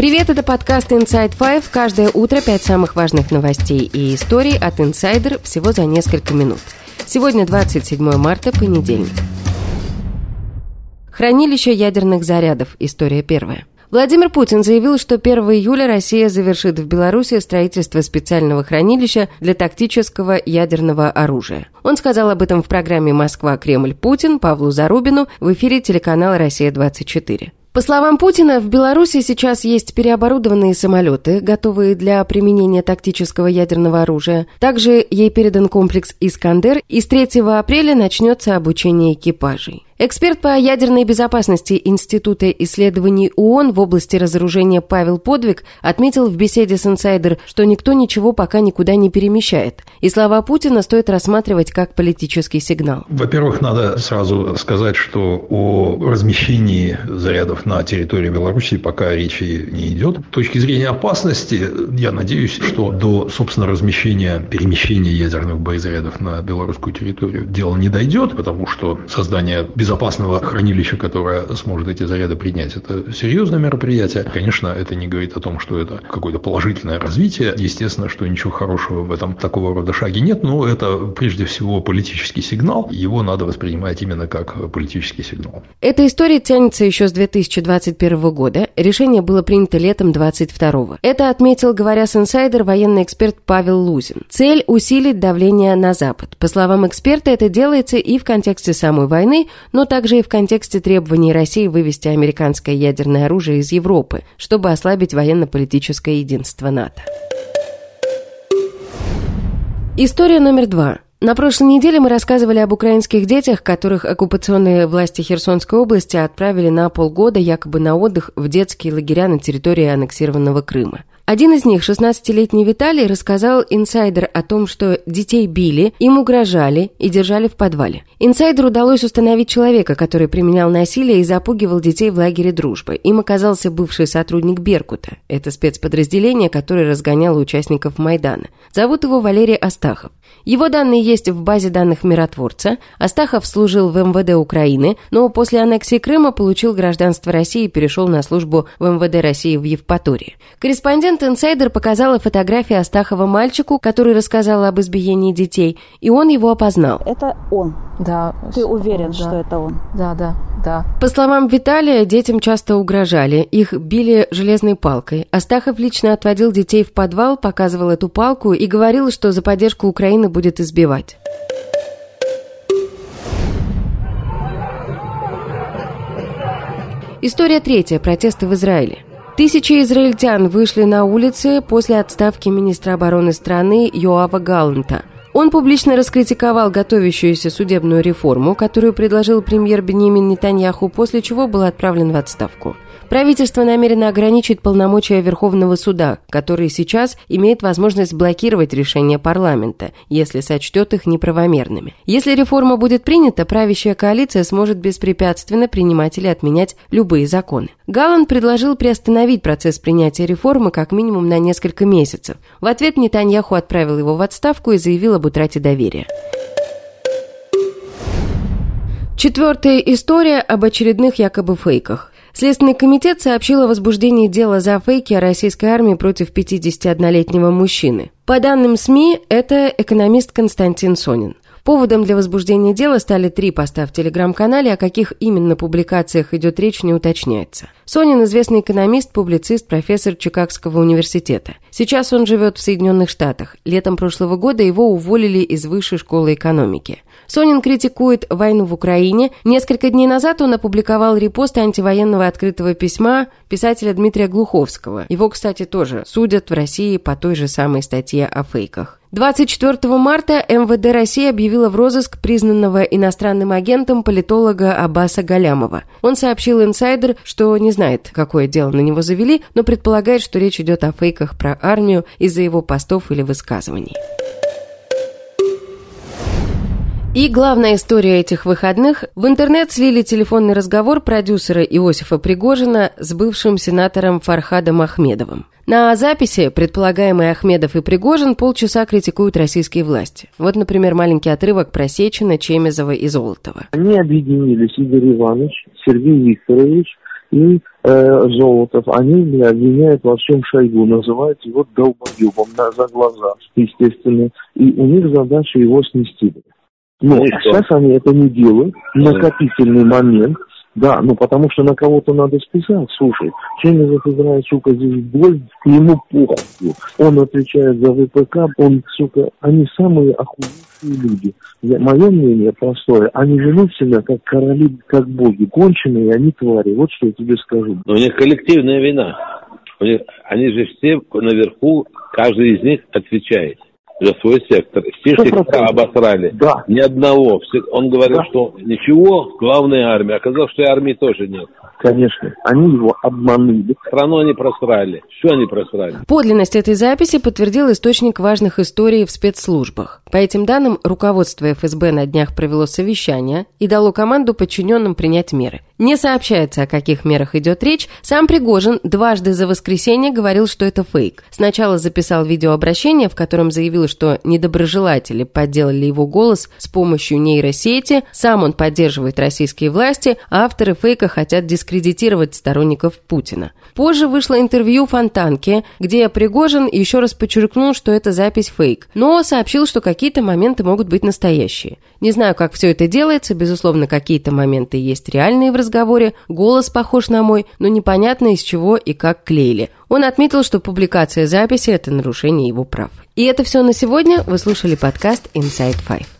Привет, это подкаст Inside Five. Каждое утро пять самых важных новостей и историй от Insider всего за несколько минут. Сегодня 27 марта, понедельник. Хранилище ядерных зарядов. История первая. Владимир Путин заявил, что 1 июля Россия завершит в Беларуси строительство специального хранилища для тактического ядерного оружия. Он сказал об этом в программе «Москва-Кремль-Путин» Павлу Зарубину в эфире телеканала «Россия-24». По словам Путина, в Беларуси сейчас есть переоборудованные самолеты, готовые для применения тактического ядерного оружия. Также ей передан комплекс «Искандер», и с 3 апреля начнется обучение экипажей. Эксперт по ядерной безопасности Института исследований ООН в области разоружения Павел Подвиг отметил в беседе с «Инсайдер», что никто ничего пока никуда не перемещает. И слова Путина стоит рассматривать как политический сигнал. Во-первых, надо сразу сказать, что о размещении зарядов на территории Беларуси пока речи не идет. С точки зрения опасности, я надеюсь, что до, собственно, размещения, перемещения ядерных боезарядов на белорусскую территорию дело не дойдет, потому что создание безопасности безопасного хранилища, которое сможет эти заряды принять. Это серьезное мероприятие. Конечно, это не говорит о том, что это какое-то положительное развитие. Естественно, что ничего хорошего в этом такого рода шаге нет, но это прежде всего политический сигнал. Его надо воспринимать именно как политический сигнал. Эта история тянется еще с 2021 года. Решение было принято летом 2022. Это отметил, говоря с инсайдер, военный эксперт Павел Лузин. Цель – усилить давление на Запад. По словам эксперта, это делается и в контексте самой войны, но но также и в контексте требований России вывести американское ядерное оружие из Европы, чтобы ослабить военно-политическое единство НАТО. История номер два. На прошлой неделе мы рассказывали об украинских детях, которых оккупационные власти Херсонской области отправили на полгода якобы на отдых в детские лагеря на территории аннексированного Крыма. Один из них, 16-летний Виталий, рассказал инсайдер о том, что детей били, им угрожали и держали в подвале. Инсайдеру удалось установить человека, который применял насилие и запугивал детей в лагере дружбы. Им оказался бывший сотрудник Беркута. Это спецподразделение, которое разгоняло участников Майдана. Зовут его Валерий Астахов. Его данные есть в базе данных миротворца. Астахов служил в МВД Украины, но после аннексии Крыма получил гражданство России и перешел на службу в МВД России в Евпатории. Корреспондент «Инсайдер» показала фотографии Астахова мальчику, который рассказал об избиении детей, и он его опознал. Это он? Да. Ты уверен, да. что это он? Да, да, да. По словам Виталия, детям часто угрожали, их били железной палкой. Астахов лично отводил детей в подвал, показывал эту палку и говорил, что за поддержку Украины будет избивать. История третья. Протесты в Израиле. Тысячи израильтян вышли на улицы после отставки министра обороны страны Йоава Галланта. Он публично раскритиковал готовящуюся судебную реформу, которую предложил премьер Бенемин Нетаньяху, после чего был отправлен в отставку. Правительство намерено ограничить полномочия Верховного суда, который сейчас имеет возможность блокировать решения парламента, если сочтет их неправомерными. Если реформа будет принята, правящая коалиция сможет беспрепятственно принимать или отменять любые законы. Галланд предложил приостановить процесс принятия реформы как минимум на несколько месяцев. В ответ Нетаньяху отправил его в отставку и заявил об утрате доверия. Четвертая история об очередных якобы фейках. Следственный комитет сообщил о возбуждении дела за фейки о российской армии против 51-летнего мужчины. По данным СМИ, это экономист Константин Сонин. Поводом для возбуждения дела стали три поста в телеграм-канале, о каких именно публикациях идет речь, не уточняется. Сонин – известный экономист, публицист, профессор Чикагского университета. Сейчас он живет в Соединенных Штатах. Летом прошлого года его уволили из Высшей школы экономики. Сонин критикует войну в Украине. Несколько дней назад он опубликовал репост антивоенного открытого письма писателя Дмитрия Глуховского. Его, кстати, тоже судят в России по той же самой статье о фейках. 24 марта МВД России объявила в розыск признанного иностранным агентом политолога Аббаса Галямова. Он сообщил инсайдер, что не знает, какое дело на него завели, но предполагает, что речь идет о фейках про армию из-за его постов или высказываний. И главная история этих выходных. В интернет слили телефонный разговор продюсера Иосифа Пригожина с бывшим сенатором Фархадом Ахмедовым. На записи предполагаемый Ахмедов и Пригожин полчаса критикуют российские власти. Вот, например, маленький отрывок про Сечина, Чемезова и Золотова. Они объединились, Игорь Иванович, Сергей Викторович и э, Золотов, они обвиняют во всем Шойгу, называют его долбоебом на, за глаза, естественно. И у них задача его снести. Но ну, сейчас они это не делают. Накопительный момент. Да, ну потому что на кого-то надо списать. Слушай, Чемизов играет, сука, здесь боль, ему похуй. Он отвечает за ВПК, он, сука, они самые охуенные люди. Я, мое мнение простое, они ведут себя как короли, как боги, конченые, они твари. Вот что я тебе скажу. Но у них коллективная вина. У них, они же все наверху, каждый из них отвечает за свой сектор. Стишника обосрали. Да. Ни одного. Он говорил, да. что ничего, главная армия. Оказалось, что и армии тоже нет. Конечно, они его обманули. Страну они просрали. Все они просрали. Подлинность этой записи подтвердил источник важных историй в спецслужбах. По этим данным, руководство ФСБ на днях провело совещание и дало команду подчиненным принять меры. Не сообщается, о каких мерах идет речь. Сам Пригожин дважды за воскресенье говорил, что это фейк. Сначала записал видеообращение, в котором заявил, что недоброжелатели подделали его голос с помощью нейросети, сам он поддерживает российские власти, а авторы фейка хотят дискредитировать сторонников Путина. Позже вышло интервью Фонтанке, где Пригожин еще раз подчеркнул, что это запись фейк, но сообщил, что какие-то моменты могут быть настоящие. Не знаю, как все это делается, безусловно, какие-то моменты есть реальные в разговоре, голос похож на мой, но непонятно из чего и как клеили. Он отметил, что публикация записи – это нарушение его прав. И это все на сегодня. Вы слушали подкаст Inside Five.